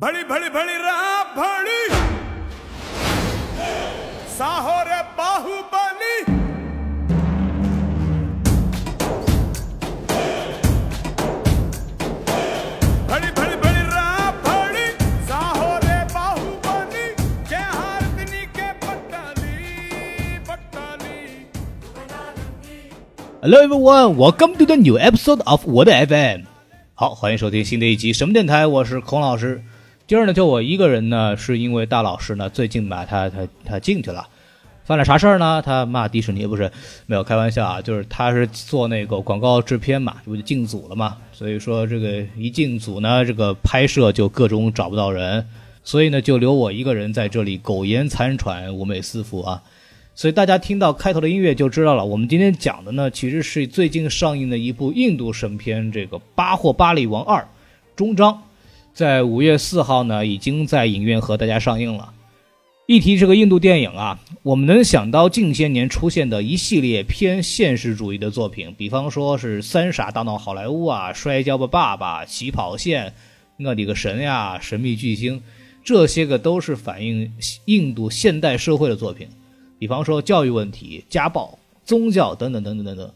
भली भली भली रहा भली साहो रे बाहुबली भली भली भली रहा भली साहो रे बाहुबली जय हारदिनी के पट्टाली पट्टाली Hello everyone, welcome to the new episode of 我的 FM。好，欢迎收听新的一集什么电台，我是孔老师。 今儿呢就我一个人呢，是因为大老师呢最近吧，他他他进去了，犯了啥事儿呢？他骂迪士尼不是没有开玩笑啊，就是他是做那个广告制片嘛，这不就进组了嘛？所以说这个一进组呢，这个拍摄就各种找不到人，所以呢就留我一个人在这里苟延残喘，五美四伏啊。所以大家听到开头的音乐就知道了，我们今天讲的呢，其实是最近上映的一部印度神片，这个《巴霍巴利王二》终章，在五月四号呢，已经在影院和大家上映了。一提这个印度电影啊，我们能想到近些年出现的一系列偏现实主义的作品，比方说是《三傻大闹好莱坞》啊，《摔跤吧，爸爸》、《起跑线》、《那里个神呀》、《神秘巨星》，这些个都是反映印度现代社会的作品。比方说教育问题、家暴、宗教等等等等等等。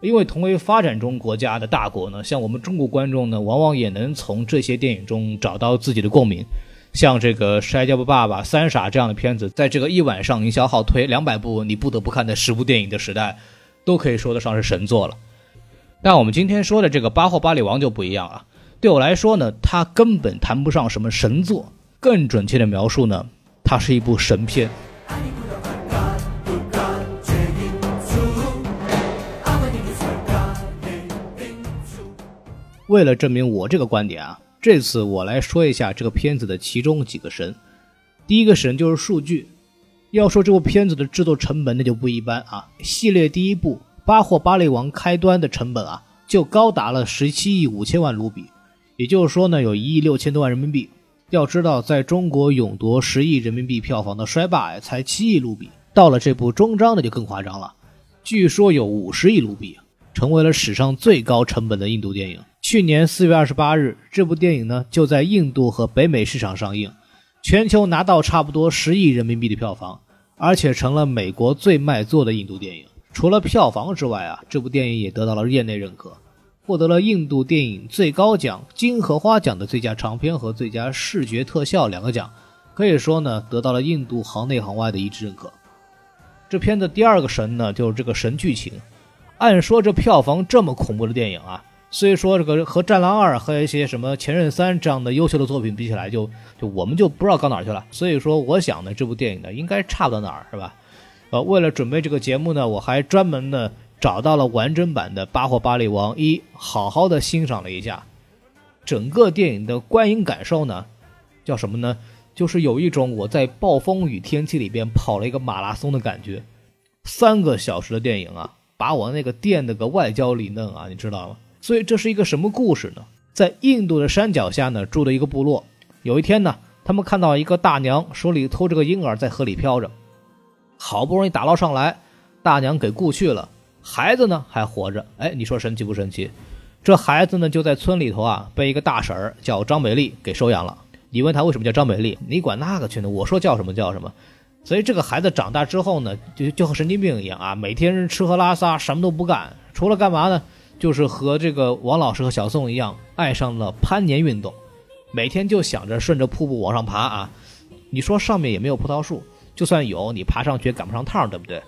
因为同为发展中国家的大国呢，像我们中国观众呢，往往也能从这些电影中找到自己的共鸣。像这个《摔跤吧，爸爸》《三傻》这样的片子，在这个一晚上营销号推两百部你不得不看的十部电影的时代，都可以说得上是神作了。但我们今天说的这个《巴霍巴利王》就不一样啊，对我来说呢，它根本谈不上什么神作，更准确的描述呢，它是一部神片。为了证明我这个观点啊，这次我来说一下这个片子的其中几个神。第一个神就是数据。要说这部片子的制作成本，那就不一般啊。系列第一部《巴霍巴利王》开端的成本啊，就高达了十七亿五千万卢比，也就是说呢，有一亿六千多万人民币。要知道，在中国勇夺十亿人民币票房的《摔霸》才七亿卢比，到了这部终章那就更夸张了，据说有五十亿卢比，成为了史上最高成本的印度电影。去年四月二十八日，这部电影呢就在印度和北美市场上映，全球拿到差不多十亿人民币的票房，而且成了美国最卖座的印度电影。除了票房之外啊，这部电影也得到了业内认可，获得了印度电影最高奖金荷花奖的最佳长片和最佳视觉特效两个奖，可以说呢得到了印度行内行外的一致认可。这片的第二个神呢就是这个神剧情，按说这票房这么恐怖的电影啊。所以说，这个和《战狼二》和一些什么《前任三》这样的优秀的作品比起来，就就我们就不知道高哪儿去了。所以说，我想呢，这部电影呢应该差不到哪儿，是吧？呃，为了准备这个节目呢，我还专门呢找到了完整版的《巴霍巴利王一》，好好的欣赏了一下。整个电影的观影感受呢，叫什么呢？就是有一种我在暴风雨天气里边跑了一个马拉松的感觉。三个小时的电影啊，把我那个电的个外焦里嫩啊，你知道吗？所以这是一个什么故事呢？在印度的山脚下呢，住的一个部落。有一天呢，他们看到一个大娘手里拖着个婴儿在河里漂着，好不容易打捞上来，大娘给雇去了，孩子呢还活着。哎，你说神奇不神奇？这孩子呢就在村里头啊，被一个大婶儿叫张美丽给收养了。你问他为什么叫张美丽？你管那个去呢？我说叫什么叫什么。所以这个孩子长大之后呢，就就和神经病一样啊，每天吃喝拉撒什么都不干，除了干嘛呢？就是和这个王老师和小宋一样，爱上了攀岩运动，每天就想着顺着瀑布往上爬啊。你说上面也没有葡萄树，就算有，你爬上去也赶不上趟，对不对？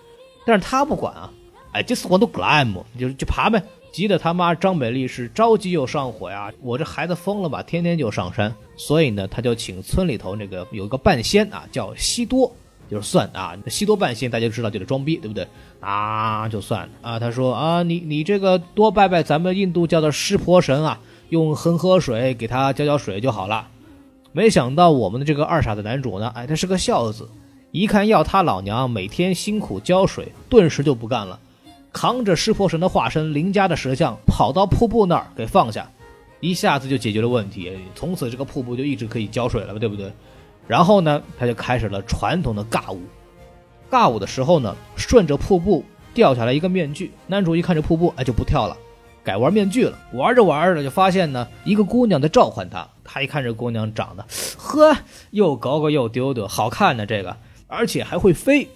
但是他不管啊，哎，这次我都 climb，就就爬呗。急得他妈张美丽是着急又上火呀！我这孩子疯了吧？天天就上山，所以呢，他就请村里头那个有一个半仙啊，叫西多。就是算啊，西多半仙大家就知道就得装逼，对不对？啊，就算啊，他说啊，你你这个多拜拜咱们印度教的湿婆神啊，用恒河水给他浇浇水就好了。没想到我们的这个二傻子男主呢，哎，他是个孝子，一看要他老娘每天辛苦浇水，顿时就不干了，扛着湿婆神的化身邻家的石像，跑到瀑布那儿给放下，一下子就解决了问题，从此这个瀑布就一直可以浇水了，对不对？然后呢，他就开始了传统的尬舞。尬舞的时候呢，顺着瀑布掉下来一个面具。男主一看这瀑布，哎，就不跳了，改玩面具了。玩着玩着就发现呢，一个姑娘在召唤他。他一看这姑娘长得，呵，又高高又丢丢，好看呢这个，而且还会飞。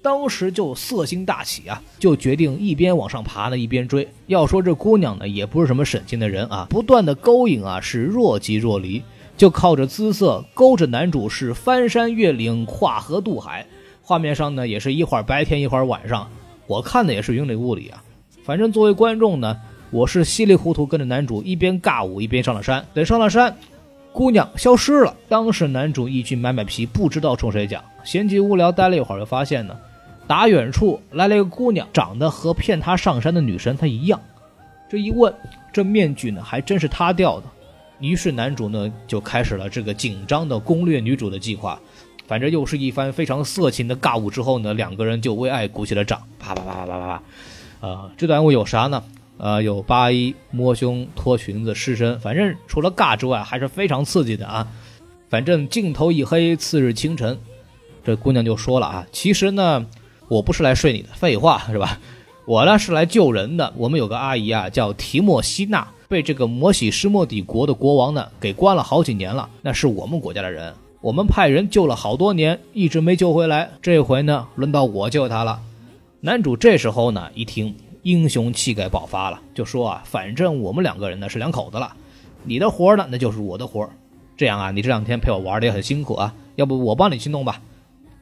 当时就色心大起啊，就决定一边往上爬呢，一边追。要说这姑娘呢，也不是什么省心的人啊，不断的勾引啊，是若即若离，就靠着姿色勾着男主是翻山越岭、跨河渡海。画面上呢，也是一会儿白天一会儿晚上，我看的也是云里雾里啊。反正作为观众呢，我是稀里糊涂跟着男主一边尬舞一边上了山。等上了山，姑娘消失了。当时男主一句买买皮，不知道冲谁讲，闲极无聊待了一会儿，就发现呢。打远处来了一个姑娘，长得和骗他上山的女神她一样。这一问，这面具呢还真是他掉的。于是男主呢就开始了这个紧张的攻略女主的计划。反正又是一番非常色情的尬舞之后呢，两个人就为爱鼓起了掌，啪啪啪啪啪啪啪。呃，这段舞有啥呢？呃，有扒衣、摸胸、脱裙子、湿身，反正除了尬之外，还是非常刺激的啊。反正镜头一黑，次日清晨，这姑娘就说了啊，其实呢。我不是来睡你的，废话是吧？我呢是来救人的。我们有个阿姨啊，叫提莫西娜，被这个摩西施莫底国的国王呢给关了好几年了。那是我们国家的人，我们派人救了好多年，一直没救回来。这回呢，轮到我救他了。男主这时候呢一听，英雄气概爆发了，就说啊，反正我们两个人呢是两口子了，你的活呢那就是我的活这样啊，你这两天陪我玩的也很辛苦啊，要不我帮你去弄吧。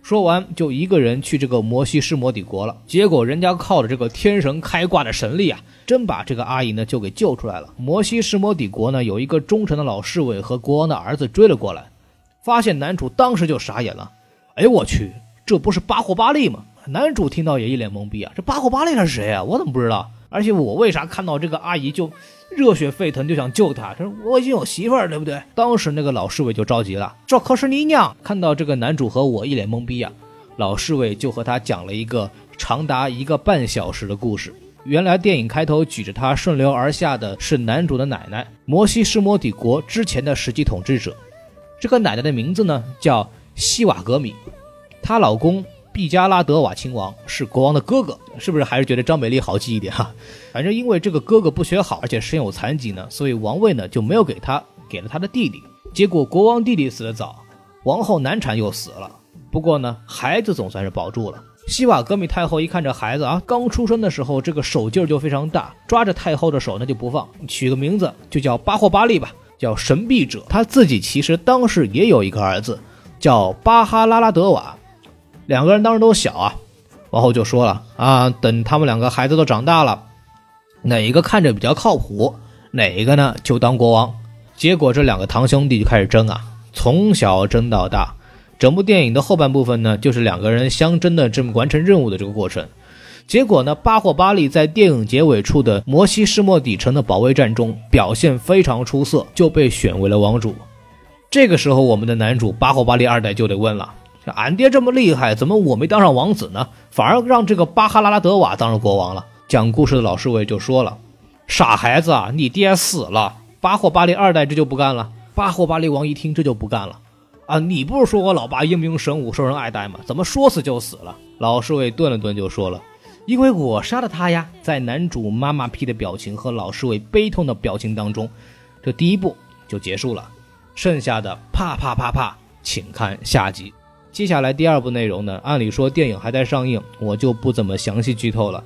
说完，就一个人去这个摩西施摩底国了。结果人家靠着这个天神开挂的神力啊，真把这个阿姨呢就给救出来了。摩西施摩底国呢有一个忠诚的老侍卫和国王的儿子追了过来，发现男主当时就傻眼了。哎我去，这不是巴霍巴利吗？男主听到也一脸懵逼啊，这巴霍巴利他是谁啊？我怎么不知道？而且我为啥看到这个阿姨就？热血沸腾，就想救他。他说：“我已经有媳妇儿，对不对？”当时那个老侍卫就着急了：“这可是你娘！”看到这个男主和我一脸懵逼啊，老侍卫就和他讲了一个长达一个半小时的故事。原来电影开头举着他顺流而下的是男主的奶奶，摩西施摩底国之前的实际统治者。这个奶奶的名字呢叫西瓦格米，她老公。毕加拉德瓦亲王是国王的哥哥，是不是还是觉得张美丽好记一点哈？反正因为这个哥哥不学好，而且身有残疾呢，所以王位呢就没有给他，给了他的弟弟。结果国王弟弟死得早，王后难产又死了。不过呢，孩子总算是保住了。西瓦格米太后一看这孩子啊，刚出生的时候这个手劲儿就非常大，抓着太后的手那就不放，取个名字就叫巴霍巴利吧，叫神臂者。他自己其实当时也有一个儿子，叫巴哈拉拉德瓦。两个人当时都小啊，王后就说了啊，等他们两个孩子都长大了，哪一个看着比较靠谱，哪一个呢就当国王。结果这两个堂兄弟就开始争啊，从小争到大。整部电影的后半部分呢，就是两个人相争的这么完成任务的这个过程。结果呢，巴霍巴利在电影结尾处的摩西施莫底城的保卫战中表现非常出色，就被选为了王主。这个时候，我们的男主巴霍巴利二代就得问了。俺爹这么厉害，怎么我没当上王子呢？反而让这个巴哈拉拉德瓦当上国王了。讲故事的老侍卫就说了：“傻孩子啊，你爹死了，巴霍巴利二代这就不干了。”巴霍巴利王一听这就不干了：“啊，你不是说我老爸英明神武，受人爱戴吗？怎么说死就死了？”老侍卫顿了顿就说了：“因为我杀了他呀。”在男主妈妈批的表情和老侍卫悲痛的表情当中，这第一部就结束了，剩下的啪啪啪啪，请看下集。接下来第二部内容呢？按理说电影还在上映，我就不怎么详细剧透了。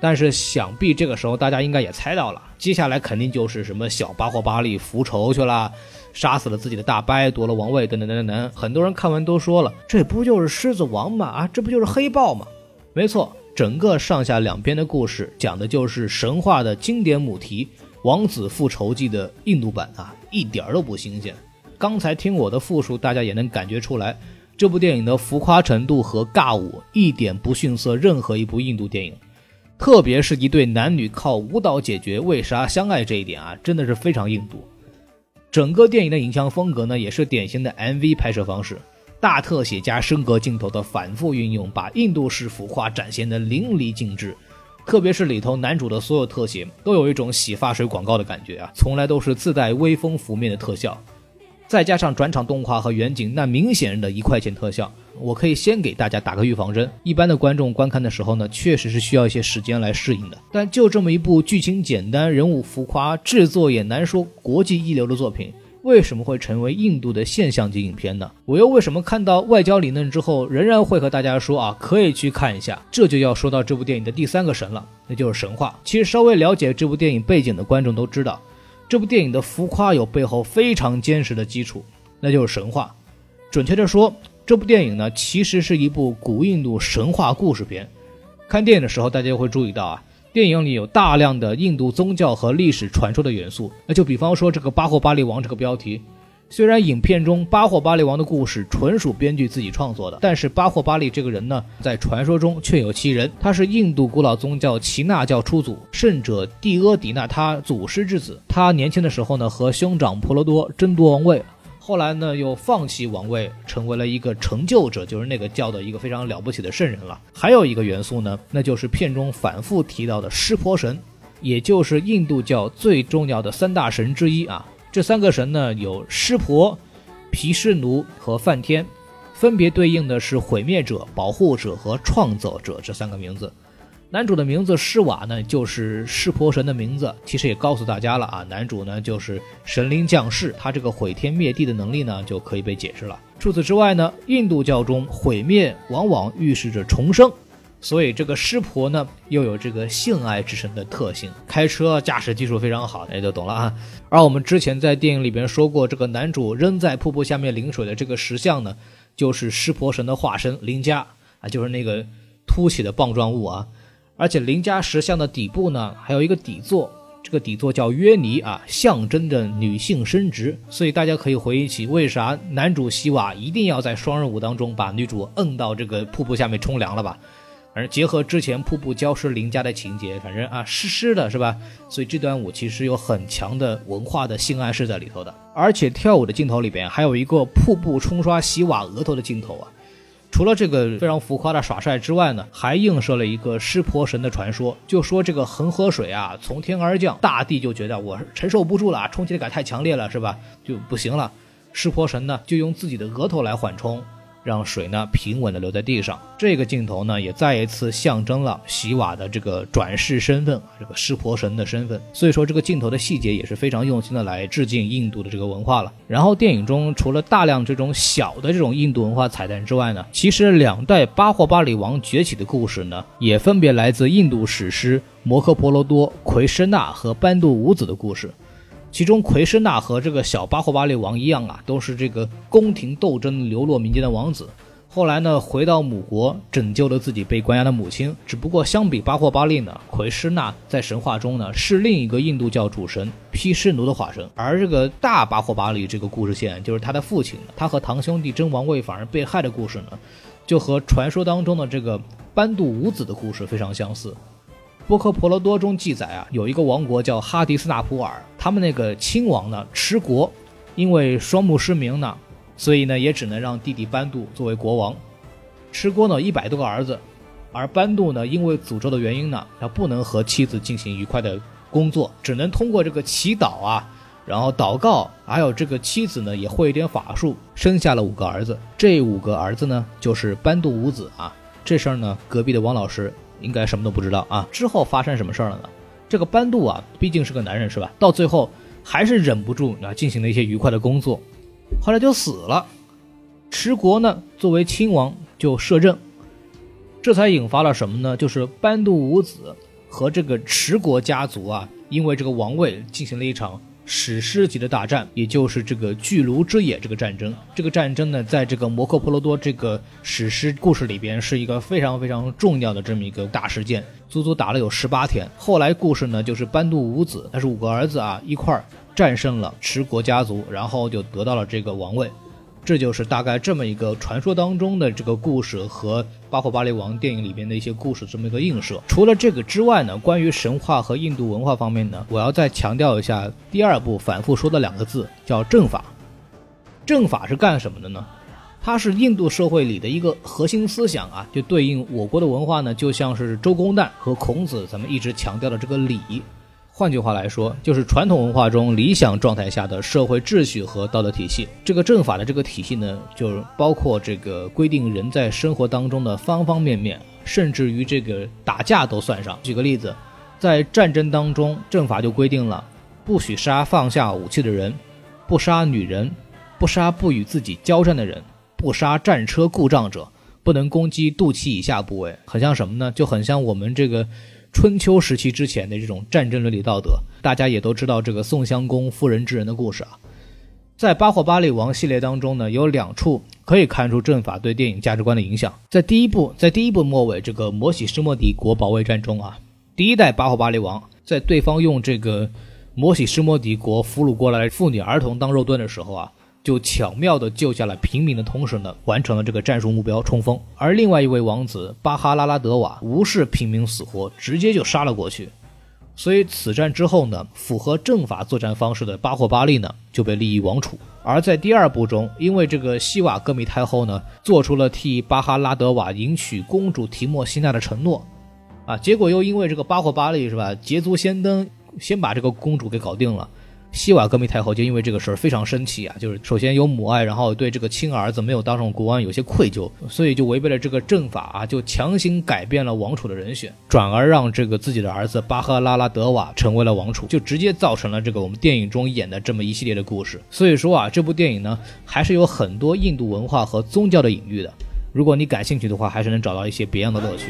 但是想必这个时候大家应该也猜到了，接下来肯定就是什么小巴霍巴利复仇去了，杀死了自己的大伯，夺了王位，等等等等等。很多人看完都说了，这不就是狮子王吗？啊，这不就是黑豹吗？没错，整个上下两边的故事讲的就是神话的经典母题《王子复仇记》的印度版啊，一点儿都不新鲜。刚才听我的复述，大家也能感觉出来。这部电影的浮夸程度和尬舞一点不逊色任何一部印度电影，特别是一对男女靠舞蹈解决为啥相爱这一点啊，真的是非常印度。整个电影的影像风格呢，也是典型的 MV 拍摄方式，大特写加升格镜头的反复运用，把印度式浮夸展现的淋漓尽致。特别是里头男主的所有特写，都有一种洗发水广告的感觉啊，从来都是自带微风拂面的特效。再加上转场动画和远景，那明显的一块钱特效，我可以先给大家打个预防针。一般的观众观看的时候呢，确实是需要一些时间来适应的。但就这么一部剧情简单、人物浮夸、制作也难说、国际一流的作品，为什么会成为印度的现象级影片呢？我又为什么看到外交理论之后，仍然会和大家说啊，可以去看一下？这就要说到这部电影的第三个神了，那就是神话。其实稍微了解这部电影背景的观众都知道，这部电影的浮夸有背后非常坚实的基础，那就是神话。准确的说，这部电影呢，其实是一部古印度神话故事片。看电影的时候，大家会注意到啊，电影里有大量的印度宗教和历史传说的元素。那就比方说这个巴霍巴利王这个标题，虽然影片中巴霍巴利王的故事纯属编剧自己创作的，但是巴霍巴利这个人呢，在传说中确有其人。他是印度古老宗教耆那教初祖圣者蒂阿迪那他祖师之子。他年轻的时候呢，和兄长婆罗多争夺王位。后来呢，又放弃王位，成为了一个成就者，就是那个教的一个非常了不起的圣人了。还有一个元素呢，那就是片中反复提到的湿婆神，也就是印度教最重要的三大神之一啊。这三个神呢，有湿婆、毗湿奴和梵天，分别对应的是毁灭者、保护者和创造者这三个名字。男主的名字施瓦呢，就是湿婆神的名字。其实也告诉大家了啊，男主呢就是神灵降世，他这个毁天灭地的能力呢就可以被解释了。除此之外呢，印度教中毁灭往往预示着重生，所以这个湿婆呢又有这个性爱之神的特性，开车驾驶技术非常好，大家就懂了啊。而我们之前在电影里边说过，这个男主扔在瀑布下面淋水的这个石像呢，就是湿婆神的化身林伽啊，就是那个凸起的棒状物啊。而且林家石像的底部呢，还有一个底座，这个底座叫约尼啊，象征着女性生殖。所以大家可以回忆起，为啥男主希瓦一定要在双人舞当中把女主摁到这个瀑布下面冲凉了吧？反正结合之前瀑布浇湿林家的情节，反正啊湿湿的是吧？所以这段舞其实有很强的文化的性暗示在里头的。而且跳舞的镜头里边还有一个瀑布冲刷洗瓦额头的镜头啊。除了这个非常浮夸的耍帅之外呢，还映射了一个湿婆神的传说，就说这个恒河水啊从天而降，大地就觉得我承受不住了，冲击感太强烈了，是吧？就不行了，湿婆神呢就用自己的额头来缓冲。让水呢平稳地留在地上，这个镜头呢也再一次象征了洗瓦的这个转世身份，这个湿婆神的身份。所以说这个镜头的细节也是非常用心的来致敬印度的这个文化了。然后电影中除了大量这种小的这种印度文化彩蛋之外呢，其实两代巴霍巴里王崛起的故事呢，也分别来自印度史诗《摩诃婆罗多》奎师那和班杜五子的故事。其中，奎师那和这个小巴霍巴利王一样啊，都是这个宫廷斗争流落民间的王子。后来呢，回到母国，拯救了自己被关押的母亲。只不过，相比巴霍巴利呢，奎师那在神话中呢是另一个印度教主神毗湿奴的化身。而这个大巴霍巴利这个故事线，就是他的父亲，他和堂兄弟争王位反而被害的故事呢，就和传说当中的这个班杜五子的故事非常相似。波克婆罗多中记载啊，有一个王国叫哈迪斯纳普尔，他们那个亲王呢持国，因为双目失明呢，所以呢也只能让弟弟班杜作为国王。持国呢一百多个儿子，而班杜呢因为诅咒的原因呢，他不能和妻子进行愉快的工作，只能通过这个祈祷啊，然后祷告，还有这个妻子呢也会一点法术，生下了五个儿子。这五个儿子呢就是班杜五子啊。这事儿呢隔壁的王老师。应该什么都不知道啊！之后发生什么事儿了呢？这个班杜啊，毕竟是个男人是吧？到最后还是忍不住啊，进行了一些愉快的工作，后来就死了。持国呢，作为亲王就摄政，这才引发了什么呢？就是班杜五子和这个持国家族啊，因为这个王位进行了一场。史诗级的大战，也就是这个巨卢之野这个战争。这个战争呢，在这个摩诃婆罗多这个史诗故事里边，是一个非常非常重要的这么一个大事件，足足打了有十八天。后来故事呢，就是班杜五子，他是五个儿子啊，一块儿战胜了持国家族，然后就得到了这个王位。这就是大概这么一个传说当中的这个故事和《巴霍巴利王》电影里边的一些故事这么一个映射。除了这个之外呢，关于神话和印度文化方面呢，我要再强调一下第二部反复说的两个字，叫正法。正法是干什么的呢？它是印度社会里的一个核心思想啊，就对应我国的文化呢，就像是周公旦和孔子咱们一直强调的这个礼。换句话来说，就是传统文化中理想状态下的社会秩序和道德体系。这个政法的这个体系呢，就是包括这个规定人在生活当中的方方面面，甚至于这个打架都算上。举个例子，在战争当中，政法就规定了不许杀放下武器的人，不杀女人，不杀不与自己交战的人，不杀战车故障者，不能攻击肚脐以下部位。很像什么呢？就很像我们这个。春秋时期之前的这种战争伦理道德，大家也都知道这个宋襄公妇人之仁的故事啊。在《八霍巴利王》系列当中呢，有两处可以看出阵法对电影价值观的影响。在第一部，在第一部末尾这个摩西施莫底国保卫战中啊，第一代八霍巴利王在对方用这个摩西施莫底国俘虏过来妇女儿童当肉盾的时候啊。就巧妙地救下了平民的同时呢，完成了这个战术目标冲锋。而另外一位王子巴哈拉拉德瓦无视平民死活，直接就杀了过去。所以此战之后呢，符合正法作战方式的巴霍巴利呢就被立于王储。而在第二部中，因为这个西瓦戈米太后呢做出了替巴哈拉德瓦迎娶公主提莫西娜的承诺，啊，结果又因为这个巴霍巴利是吧捷足先登，先把这个公主给搞定了。西瓦戈密太后就因为这个事儿非常生气啊，就是首先有母爱，然后对这个亲儿子没有当上国王有些愧疚，所以就违背了这个政法啊，就强行改变了王储的人选，转而让这个自己的儿子巴赫拉拉德瓦成为了王储，就直接造成了这个我们电影中演的这么一系列的故事。所以说啊，这部电影呢还是有很多印度文化和宗教的隐喻的，如果你感兴趣的话，还是能找到一些别样的乐趣。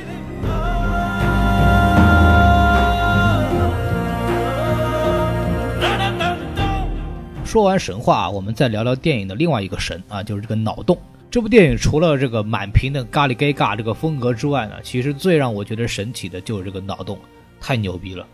说完神话，我们再聊聊电影的另外一个神啊，就是这个脑洞。这部电影除了这个满屏的咖喱 gay 尬这个风格之外呢，其实最让我觉得神奇的就是这个脑洞，太牛逼了。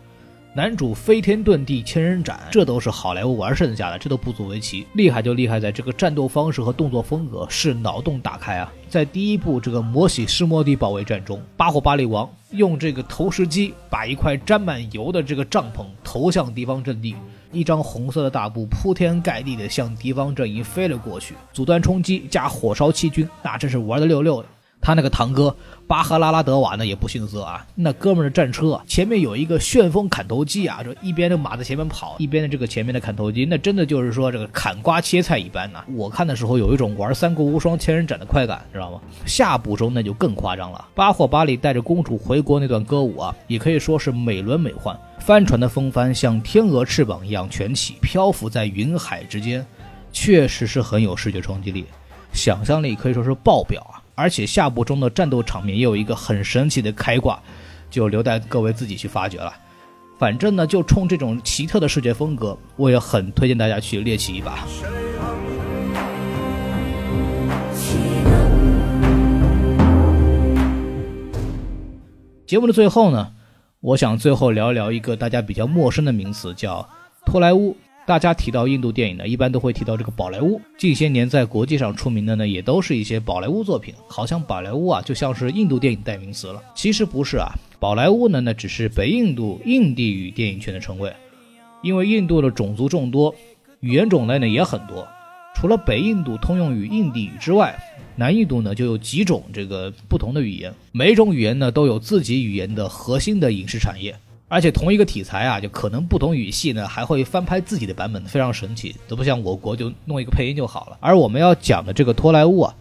男主飞天遁地千人斩，这都是好莱坞玩剩下的，这都不足为奇。厉害就厉害在这个战斗方式和动作风格是脑洞打开啊。在第一部这个摩西施摩地保卫战中，巴霍巴利王用这个投石机把一块沾满油的这个帐篷投向敌方阵地。一张红色的大布铺天盖地的向敌方阵营飞了过去，阻断冲击加火烧七军，那真是玩的溜溜的。他那个堂哥巴赫拉拉德瓦呢也不逊色啊，那哥们的战车前面有一个旋风砍头机啊，就一边的马在前面跑，一边的这个前面的砍头机，那真的就是说这个砍瓜切菜一般呐。我看的时候有一种玩三国无双千人斩的快感，知道吗？下部中那就更夸张了，巴霍巴里带着公主回国那段歌舞啊，也可以说是美轮美奂。帆船的风帆像天鹅翅膀一样卷起，漂浮在云海之间，确实是很有视觉冲击力，想象力可以说是爆表啊！而且下部中的战斗场面也有一个很神奇的开挂，就留待各位自己去发掘了。反正呢，就冲这种奇特的视觉风格，我也很推荐大家去猎奇一把。节目的最后呢？我想最后聊一聊一个大家比较陌生的名词，叫托莱乌。大家提到印度电影呢，一般都会提到这个宝莱坞。近些年在国际上出名的呢，也都是一些宝莱坞作品。好像宝莱坞啊，就像是印度电影代名词了。其实不是啊，宝莱坞呢，那只是北印度印地语电影圈的称谓。因为印度的种族众多，语言种类呢也很多。除了北印度通用语印地语之外，南印度呢就有几种这个不同的语言，每种语言呢都有自己语言的核心的影视产业，而且同一个题材啊，就可能不同语系呢还会翻拍自己的版本，非常神奇，都不像我国就弄一个配音就好了。而我们要讲的这个托莱乌啊，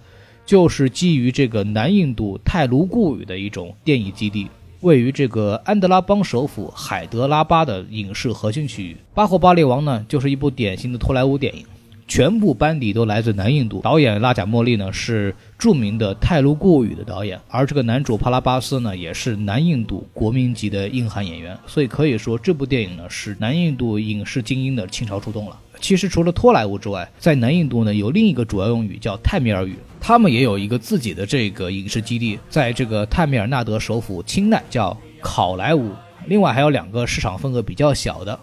就是基于这个南印度泰卢固语的一种电影基地，位于这个安德拉邦首府海德拉巴的影视核心区域。巴霍巴利王呢，就是一部典型的托莱乌电影。全部班底都来自南印度，导演拉贾莫利呢是著名的泰卢固语的导演，而这个男主帕拉巴斯呢也是南印度国民级的硬汉演员，所以可以说这部电影呢是南印度影视精英的倾巢出动了。其实除了托莱乌之外，在南印度呢有另一个主要用语叫泰米尔语，他们也有一个自己的这个影视基地，在这个泰米尔纳德首府钦奈叫考莱乌，另外还有两个市场份额比较小的，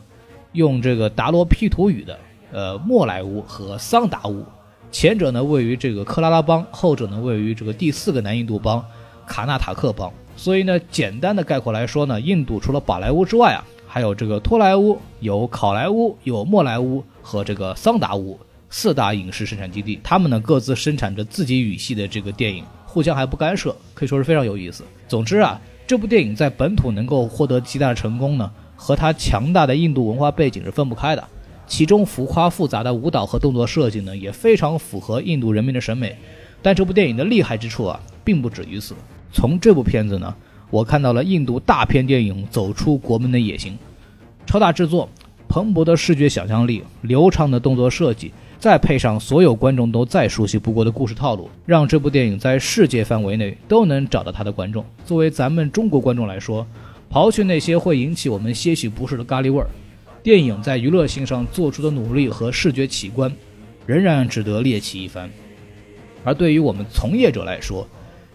用这个达罗毗荼语的。呃，莫莱乌和桑达乌，前者呢位于这个克拉拉邦，后者呢位于这个第四个南印度邦卡纳塔克邦。所以呢，简单的概括来说呢，印度除了宝莱坞之外啊，还有这个托莱乌、有考莱乌、有莫莱乌和这个桑达乌四大影视生产基地。他们呢各自生产着自己语系的这个电影，互相还不干涉，可以说是非常有意思。总之啊，这部电影在本土能够获得极大的成功呢。和它强大的印度文化背景是分不开的。其中浮夸复杂的舞蹈和动作设计呢，也非常符合印度人民的审美。但这部电影的厉害之处啊，并不止于此。从这部片子呢，我看到了印度大片电影走出国门的野心。超大制作、蓬勃的视觉想象力、流畅的动作设计，再配上所有观众都再熟悉不过的故事套路，让这部电影在世界范围内都能找到它的观众。作为咱们中国观众来说，刨去那些会引起我们些许不适的咖喱味儿。电影在娱乐性上做出的努力和视觉奇观，仍然值得猎奇一番。而对于我们从业者来说，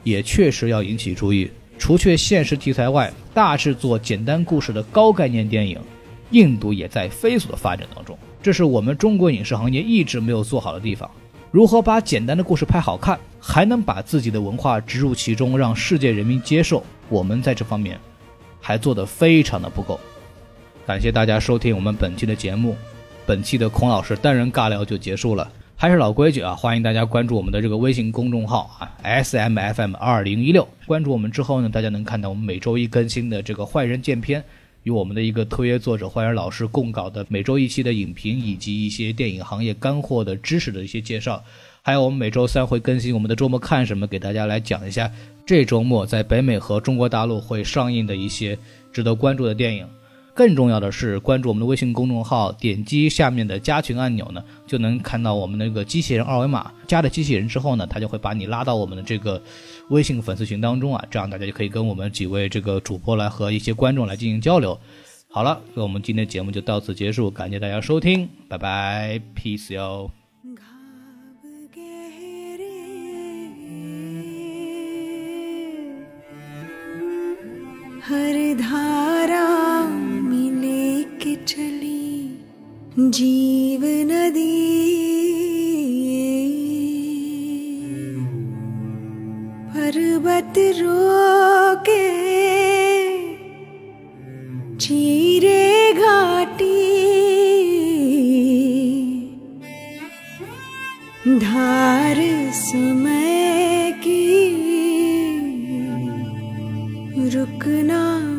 也确实要引起注意。除却现实题材外，大制作、简单故事的高概念电影，印度也在飞速的发展当中。这是我们中国影视行业一直没有做好的地方。如何把简单的故事拍好看，还能把自己的文化植入其中，让世界人民接受？我们在这方面还做得非常的不够。感谢大家收听我们本期的节目，本期的孔老师单人尬聊就结束了。还是老规矩啊，欢迎大家关注我们的这个微信公众号啊，S M F M 二零一六。关注我们之后呢，大家能看到我们每周一更新的这个坏人见片，与我们的一个特约作者坏人老师共稿的每周一期的影评，以及一些电影行业干货的知识的一些介绍。还有我们每周三会更新我们的周末看什么，给大家来讲一下这周末在北美和中国大陆会上映的一些值得关注的电影。更重要的是，关注我们的微信公众号，点击下面的加群按钮呢，就能看到我们那个机器人二维码。加了机器人之后呢，他就会把你拉到我们的这个微信粉丝群当中啊，这样大家就可以跟我们几位这个主播来和一些观众来进行交流。好了，那我们今天节目就到此结束，感谢大家收听，拜拜，peace 哟。हर धारा मिले के चली जीव नदी। पर्वत रोके चीरे घाटी। धार समय की रुकना